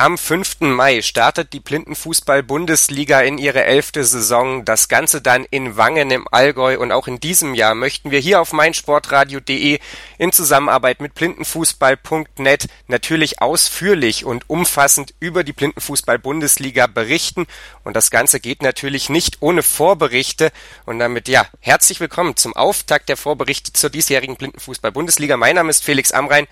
Am 5. Mai startet die Blindenfußball-Bundesliga in ihre elfte Saison. Das Ganze dann in Wangen im Allgäu. Und auch in diesem Jahr möchten wir hier auf meinsportradio.de in Zusammenarbeit mit blindenfußball.net natürlich ausführlich und umfassend über die Blindenfußball-Bundesliga berichten. Und das Ganze geht natürlich nicht ohne Vorberichte. Und damit ja, herzlich willkommen zum Auftakt der Vorberichte zur diesjährigen Blindenfußball-Bundesliga. Mein Name ist Felix Amrein.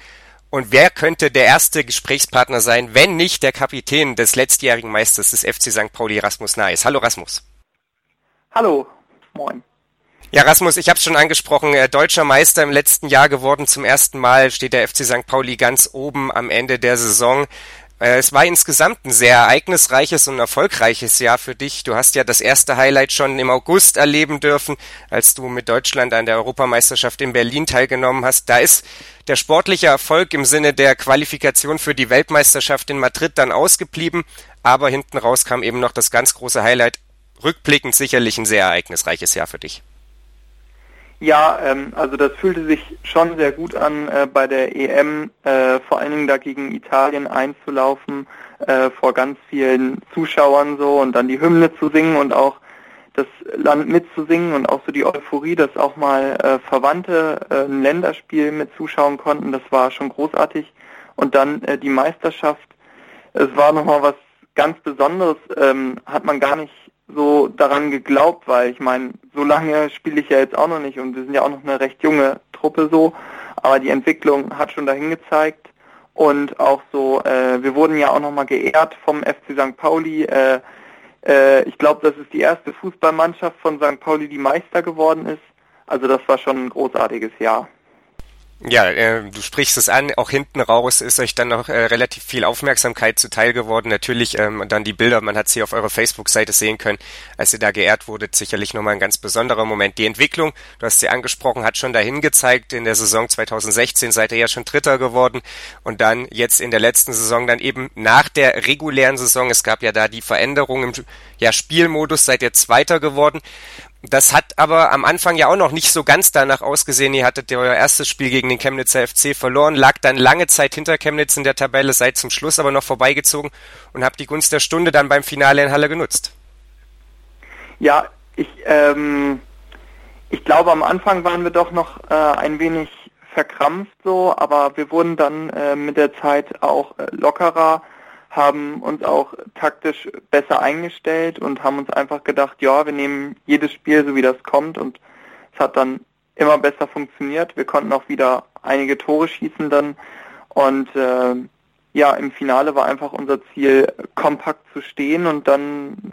Und wer könnte der erste Gesprächspartner sein, wenn nicht der Kapitän des letztjährigen Meisters des FC St. Pauli, Rasmus Naes? Hallo Rasmus. Hallo, moin. Ja, Rasmus, ich habe es schon angesprochen, äh, deutscher Meister im letzten Jahr geworden. Zum ersten Mal steht der FC St. Pauli ganz oben am Ende der Saison. Äh, es war insgesamt ein sehr ereignisreiches und erfolgreiches Jahr für dich. Du hast ja das erste Highlight schon im August erleben dürfen, als du mit Deutschland an der Europameisterschaft in Berlin teilgenommen hast. Da ist der sportliche Erfolg im Sinne der Qualifikation für die Weltmeisterschaft in Madrid dann ausgeblieben, aber hinten raus kam eben noch das ganz große Highlight. Rückblickend sicherlich ein sehr ereignisreiches Jahr für dich. Ja, ähm, also das fühlte sich schon sehr gut an, äh, bei der EM äh, vor allen Dingen dagegen Italien einzulaufen, äh, vor ganz vielen Zuschauern so und dann die Hymne zu singen und auch das Land mitzusingen und auch so die Euphorie, dass auch mal äh, Verwandte äh, ein Länderspiel mit zuschauen konnten, das war schon großartig. Und dann äh, die Meisterschaft, es war nochmal was ganz Besonderes, ähm, hat man gar nicht so daran geglaubt, weil ich meine, so lange spiele ich ja jetzt auch noch nicht und wir sind ja auch noch eine recht junge Truppe so, aber die Entwicklung hat schon dahin gezeigt und auch so, äh, wir wurden ja auch nochmal geehrt vom FC St. Pauli. Äh, äh, ich glaube, das ist die erste Fußballmannschaft von St. Pauli, die Meister geworden ist. Also das war schon ein großartiges Jahr. Ja, äh, du sprichst es an, auch hinten raus ist euch dann noch äh, relativ viel Aufmerksamkeit zuteil geworden. Natürlich ähm, dann die Bilder, man hat sie auf eurer Facebook-Seite sehen können, als ihr da geehrt wurdet, sicherlich nochmal ein ganz besonderer Moment. Die Entwicklung, du hast sie angesprochen, hat schon dahin gezeigt. In der Saison 2016 seid ihr ja schon Dritter geworden und dann jetzt in der letzten Saison dann eben nach der regulären Saison, es gab ja da die Veränderung im ja, Spielmodus, seid ihr Zweiter geworden. Das hat aber am Anfang ja auch noch nicht so ganz danach ausgesehen. Ihr hattet euer erstes Spiel gegen den Chemnitzer FC verloren, lag dann lange Zeit hinter Chemnitz in der Tabelle, seid zum Schluss aber noch vorbeigezogen und habt die Gunst der Stunde dann beim Finale in Halle genutzt. Ja, ich, ähm, ich glaube, am Anfang waren wir doch noch äh, ein wenig verkrampft so, aber wir wurden dann äh, mit der Zeit auch äh, lockerer haben uns auch taktisch besser eingestellt und haben uns einfach gedacht, ja, wir nehmen jedes Spiel so wie das kommt und es hat dann immer besser funktioniert. Wir konnten auch wieder einige Tore schießen dann und äh, ja, im Finale war einfach unser Ziel, kompakt zu stehen und dann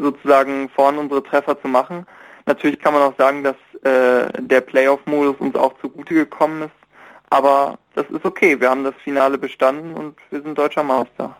sozusagen vorne unsere Treffer zu machen. Natürlich kann man auch sagen, dass äh, der Playoff-Modus uns auch zugute gekommen ist, aber das ist okay. Wir haben das Finale bestanden und wir sind deutscher Meister.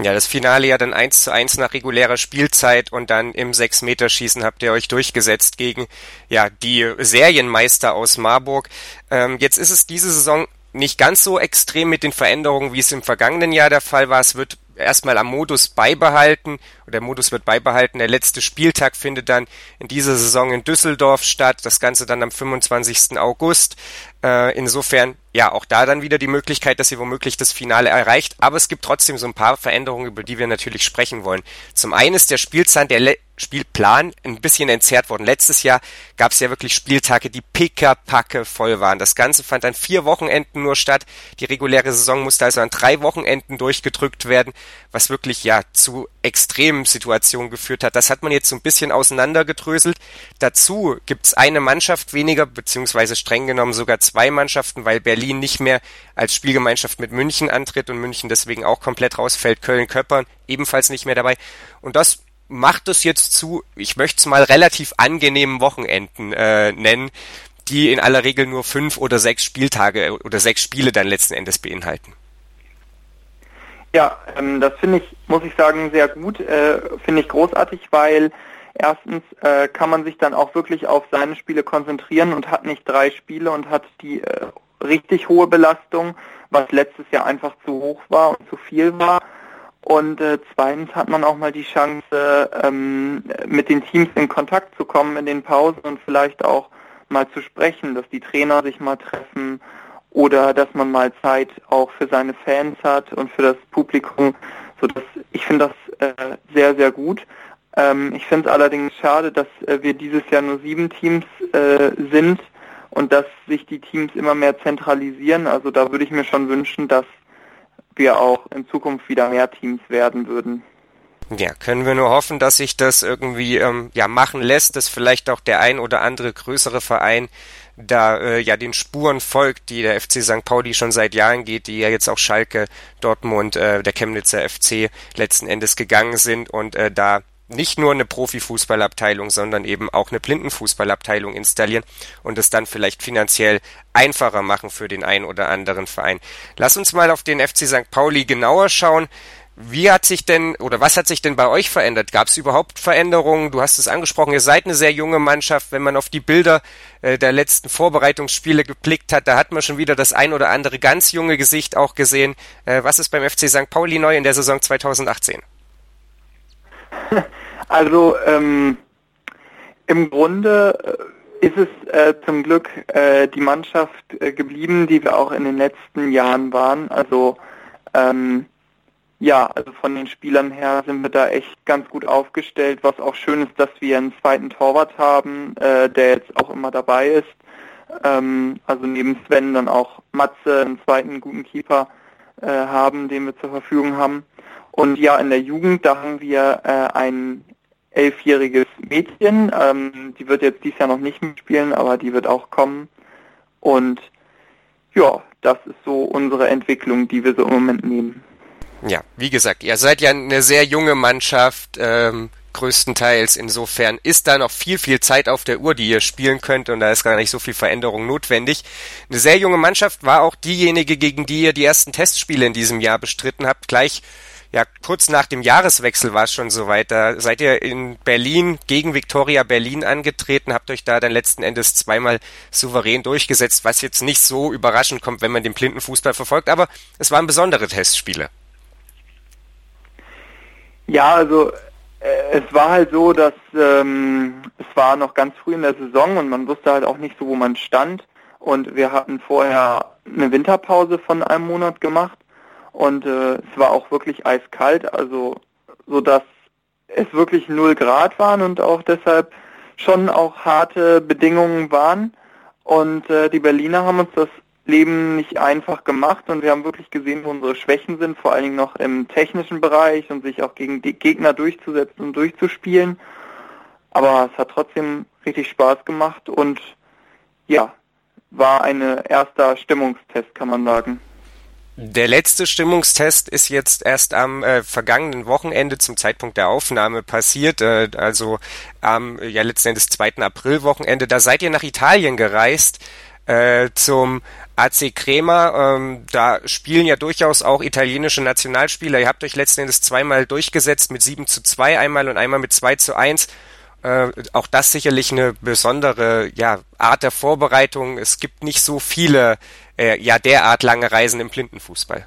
Ja, das Finale ja dann eins zu eins nach regulärer Spielzeit und dann im Sechs-Meter-Schießen habt ihr euch durchgesetzt gegen ja die Serienmeister aus Marburg. Ähm, jetzt ist es diese Saison nicht ganz so extrem mit den Veränderungen, wie es im vergangenen Jahr der Fall war. Es wird erstmal am Modus beibehalten, oder der Modus wird beibehalten. Der letzte Spieltag findet dann in dieser Saison in Düsseldorf statt. Das Ganze dann am 25. August. Äh, insofern, ja, auch da dann wieder die Möglichkeit, dass ihr womöglich das Finale erreicht. Aber es gibt trotzdem so ein paar Veränderungen, über die wir natürlich sprechen wollen. Zum einen ist der Spielzahn der Spielplan ein bisschen entzerrt worden. Letztes Jahr gab es ja wirklich Spieltage, die pickerpacke voll waren. Das Ganze fand an vier Wochenenden nur statt. Die reguläre Saison musste also an drei Wochenenden durchgedrückt werden, was wirklich ja zu extremen Situationen geführt hat. Das hat man jetzt so ein bisschen auseinandergedröselt. Dazu gibt's eine Mannschaft weniger, beziehungsweise streng genommen sogar zwei Mannschaften, weil Berlin nicht mehr als Spielgemeinschaft mit München antritt und München deswegen auch komplett rausfällt. Köln-Köppern ebenfalls nicht mehr dabei. Und das macht es jetzt zu, ich möchte es mal relativ angenehmen Wochenenden äh, nennen, die in aller Regel nur fünf oder sechs Spieltage oder sechs Spiele dann letzten Endes beinhalten. Ja, ähm, das finde ich, muss ich sagen, sehr gut, äh, finde ich großartig, weil Erstens äh, kann man sich dann auch wirklich auf seine Spiele konzentrieren und hat nicht drei Spiele und hat die äh, richtig hohe Belastung, was letztes Jahr einfach zu hoch war und zu viel war. Und äh, zweitens hat man auch mal die Chance, ähm, mit den Teams in Kontakt zu kommen in den Pausen und vielleicht auch mal zu sprechen, dass die Trainer sich mal treffen oder dass man mal Zeit auch für seine Fans hat und für das Publikum. So dass ich finde das äh, sehr, sehr gut. Ähm, ich finde es allerdings schade, dass äh, wir dieses Jahr nur sieben Teams äh, sind und dass sich die Teams immer mehr zentralisieren. Also da würde ich mir schon wünschen, dass wir auch in Zukunft wieder mehr Teams werden würden. Ja, können wir nur hoffen, dass sich das irgendwie ähm, ja machen lässt, dass vielleicht auch der ein oder andere größere Verein da äh, ja den Spuren folgt, die der FC St. Pauli schon seit Jahren geht, die ja jetzt auch Schalke, Dortmund, äh, der Chemnitzer FC letzten Endes gegangen sind und äh, da nicht nur eine Profifußballabteilung, sondern eben auch eine Blindenfußballabteilung installieren und es dann vielleicht finanziell einfacher machen für den einen oder anderen Verein. Lass uns mal auf den FC St. Pauli genauer schauen. Wie hat sich denn oder was hat sich denn bei euch verändert? Gab es überhaupt Veränderungen? Du hast es angesprochen, ihr seid eine sehr junge Mannschaft. Wenn man auf die Bilder äh, der letzten Vorbereitungsspiele geblickt hat, da hat man schon wieder das ein oder andere ganz junge Gesicht auch gesehen. Äh, was ist beim FC St. Pauli neu in der Saison 2018? Also ähm, im Grunde äh, ist es äh, zum Glück äh, die Mannschaft äh, geblieben, die wir auch in den letzten Jahren waren. Also ähm, ja, also von den Spielern her sind wir da echt ganz gut aufgestellt. Was auch schön ist, dass wir einen zweiten Torwart haben, äh, der jetzt auch immer dabei ist. Ähm, also neben Sven dann auch Matze, einen zweiten guten Keeper äh, haben, den wir zur Verfügung haben. Und ja, in der Jugend, da haben wir äh, ein elfjähriges Mädchen. Ähm, die wird jetzt dieses Jahr noch nicht mitspielen, aber die wird auch kommen. Und ja, das ist so unsere Entwicklung, die wir so im Moment nehmen. Ja, wie gesagt, ihr seid ja eine sehr junge Mannschaft, ähm, größtenteils. Insofern ist da noch viel, viel Zeit auf der Uhr, die ihr spielen könnt und da ist gar nicht so viel Veränderung notwendig. Eine sehr junge Mannschaft war auch diejenige, gegen die ihr die ersten Testspiele in diesem Jahr bestritten habt. Gleich ja, kurz nach dem Jahreswechsel war es schon soweit. Da seid ihr in Berlin gegen Viktoria Berlin angetreten, habt euch da dann letzten Endes zweimal souverän durchgesetzt, was jetzt nicht so überraschend kommt, wenn man den blinden Fußball verfolgt, aber es waren besondere Testspiele. Ja, also äh, es war halt so, dass ähm, es war noch ganz früh in der Saison und man wusste halt auch nicht so, wo man stand. Und wir hatten vorher eine Winterpause von einem Monat gemacht und äh, es war auch wirklich eiskalt, also so dass es wirklich null Grad waren und auch deshalb schon auch harte Bedingungen waren. Und äh, die Berliner haben uns das Leben nicht einfach gemacht und wir haben wirklich gesehen, wo unsere Schwächen sind, vor allen Dingen noch im technischen Bereich und sich auch gegen die Gegner durchzusetzen und durchzuspielen. Aber es hat trotzdem richtig Spaß gemacht und ja, war ein erster Stimmungstest, kann man sagen. Der letzte Stimmungstest ist jetzt erst am äh, vergangenen Wochenende zum Zeitpunkt der Aufnahme passiert, äh, also am ja letzten Endes 2. April Wochenende. Da seid ihr nach Italien gereist äh, zum AC Crema. Ähm, da spielen ja durchaus auch italienische Nationalspieler. Ihr habt euch letzten Endes zweimal durchgesetzt mit 7 zu 2 einmal und einmal mit 2 zu 1. Äh, auch das sicherlich eine besondere ja, Art der Vorbereitung. Es gibt nicht so viele äh, ja derart lange Reisen im Blindenfußball?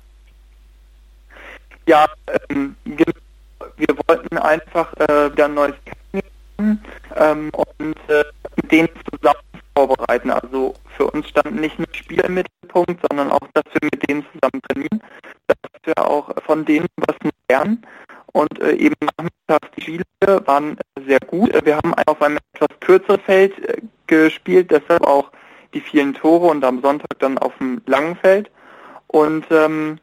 Ja, ähm, wir wollten einfach äh, wieder ein neues kennenlernen ähm, und äh, mit denen zusammen vorbereiten. Also für uns stand nicht nur Spiel im Mittelpunkt, sondern auch, dass wir mit denen zusammen trainieren, dass wir auch von denen was lernen. Und äh, eben nachmittags die Spiele waren sehr gut. Wir haben auf einem etwas kürzeren Feld äh, gespielt, deshalb auch die vielen Tore und am Sonntag dann auf dem langen Feld. Und ähm,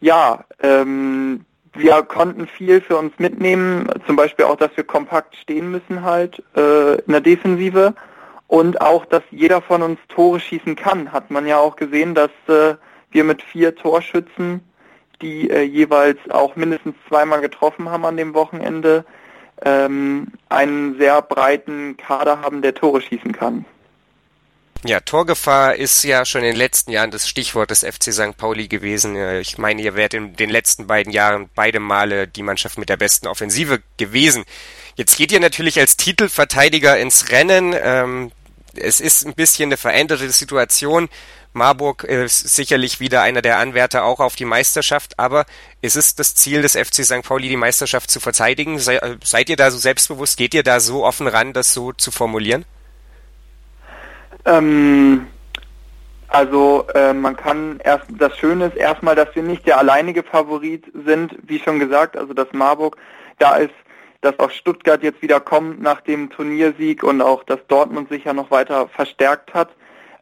ja, ähm, wir konnten viel für uns mitnehmen, zum Beispiel auch, dass wir kompakt stehen müssen halt äh, in der Defensive und auch, dass jeder von uns Tore schießen kann. Hat man ja auch gesehen, dass äh, wir mit vier Torschützen, die äh, jeweils auch mindestens zweimal getroffen haben an dem Wochenende, ähm, einen sehr breiten Kader haben, der Tore schießen kann. Ja, Torgefahr ist ja schon in den letzten Jahren das Stichwort des FC St. Pauli gewesen. Ich meine, ihr wärt in den letzten beiden Jahren beide Male die Mannschaft mit der besten Offensive gewesen. Jetzt geht ihr natürlich als Titelverteidiger ins Rennen. Ähm, es ist ein bisschen eine veränderte Situation. Marburg ist sicherlich wieder einer der Anwärter auch auf die Meisterschaft, aber ist es das Ziel des FC St. Pauli, die Meisterschaft zu verteidigen? seid ihr da so selbstbewusst? Geht ihr da so offen ran, das so zu formulieren? Ähm, also äh, man kann erst das Schöne ist erstmal, dass wir nicht der alleinige Favorit sind, wie schon gesagt, also dass Marburg da ist, dass auch Stuttgart jetzt wieder kommt nach dem Turniersieg und auch, dass Dortmund sich ja noch weiter verstärkt hat.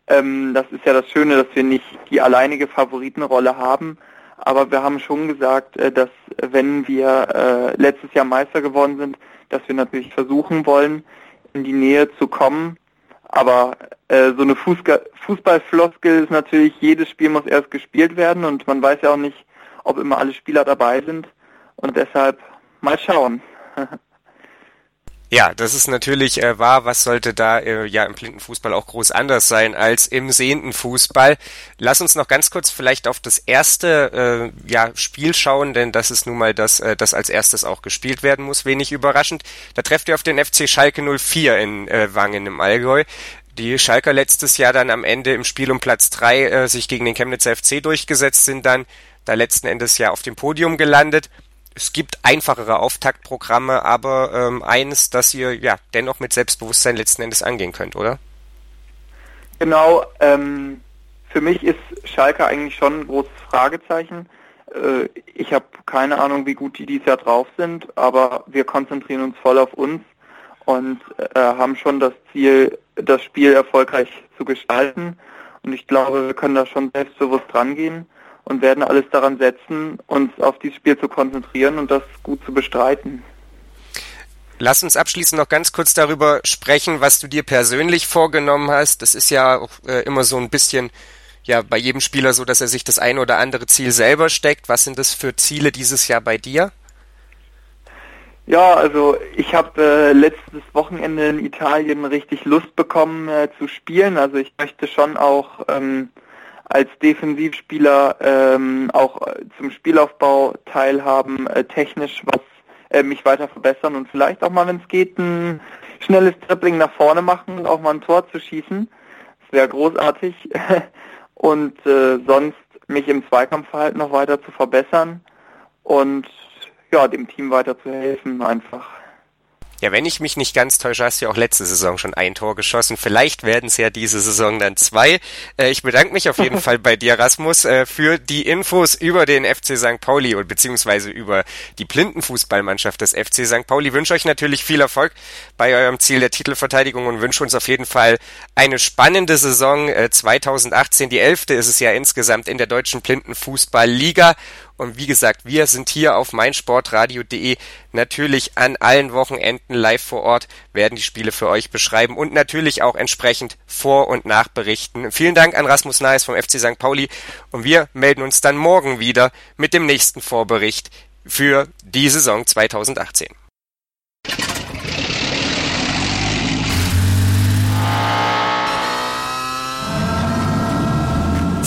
Ähm, das ist ja das Schöne, dass wir nicht die alleinige Favoritenrolle haben. Aber wir haben schon gesagt, äh, dass wenn wir äh, letztes Jahr Meister geworden sind, dass wir natürlich versuchen wollen, in die Nähe zu kommen. Aber äh, so eine Fußballfloskel ist natürlich, jedes Spiel muss erst gespielt werden und man weiß ja auch nicht, ob immer alle Spieler dabei sind. Und deshalb mal schauen. Ja, das ist natürlich äh, wahr. Was sollte da äh, ja im Blindenfußball auch groß anders sein als im sehenden Fußball? Lass uns noch ganz kurz vielleicht auf das erste äh, ja, Spiel schauen, denn das ist nun mal das, äh, das als erstes auch gespielt werden muss. Wenig überraschend. Da trefft ihr auf den FC Schalke 04 in äh, Wangen im Allgäu. Die Schalker letztes Jahr dann am Ende im Spiel um Platz drei äh, sich gegen den Chemnitzer FC durchgesetzt sind, dann da letzten Endes ja auf dem Podium gelandet es gibt einfachere Auftaktprogramme, aber ähm, eines, das ihr ja dennoch mit Selbstbewusstsein letzten Endes angehen könnt, oder? Genau, ähm, für mich ist Schalke eigentlich schon ein großes Fragezeichen. Äh, ich habe keine Ahnung, wie gut die dieses Jahr drauf sind, aber wir konzentrieren uns voll auf uns und äh, haben schon das Ziel, das Spiel erfolgreich zu gestalten. Und ich glaube, wir können da schon selbstbewusst rangehen und werden alles daran setzen, uns auf dieses Spiel zu konzentrieren und das gut zu bestreiten. Lass uns abschließend noch ganz kurz darüber sprechen, was du dir persönlich vorgenommen hast. Das ist ja auch, äh, immer so ein bisschen ja bei jedem Spieler so, dass er sich das ein oder andere Ziel selber steckt. Was sind das für Ziele dieses Jahr bei dir? Ja, also ich habe äh, letztes Wochenende in Italien richtig Lust bekommen äh, zu spielen. Also ich möchte schon auch ähm, als Defensivspieler ähm, auch äh, zum Spielaufbau teilhaben, äh, technisch was äh, mich weiter verbessern und vielleicht auch mal, wenn es geht, ein schnelles Dribbling nach vorne machen und auch mal ein Tor zu schießen. Das wäre großartig. und äh, sonst mich im Zweikampfverhalten noch weiter zu verbessern und ja, dem Team weiter zu helfen einfach. Ja, wenn ich mich nicht ganz täusche, hast du ja auch letzte Saison schon ein Tor geschossen. Vielleicht werden es ja diese Saison dann zwei. Äh, ich bedanke mich auf jeden Fall bei dir, Rasmus, äh, für die Infos über den FC St. Pauli und beziehungsweise über die Blindenfußballmannschaft des FC St. Pauli. Ich wünsche euch natürlich viel Erfolg bei eurem Ziel der Titelverteidigung und wünsche uns auf jeden Fall eine spannende Saison äh, 2018. Die elfte ist es ja insgesamt in der deutschen Blindenfußballliga und wie gesagt, wir sind hier auf meinsportradio.de natürlich an allen Wochenenden live vor Ort, werden die Spiele für euch beschreiben und natürlich auch entsprechend vor- und nachberichten. Vielen Dank an Rasmus Naes vom FC St. Pauli und wir melden uns dann morgen wieder mit dem nächsten Vorbericht für die Saison 2018.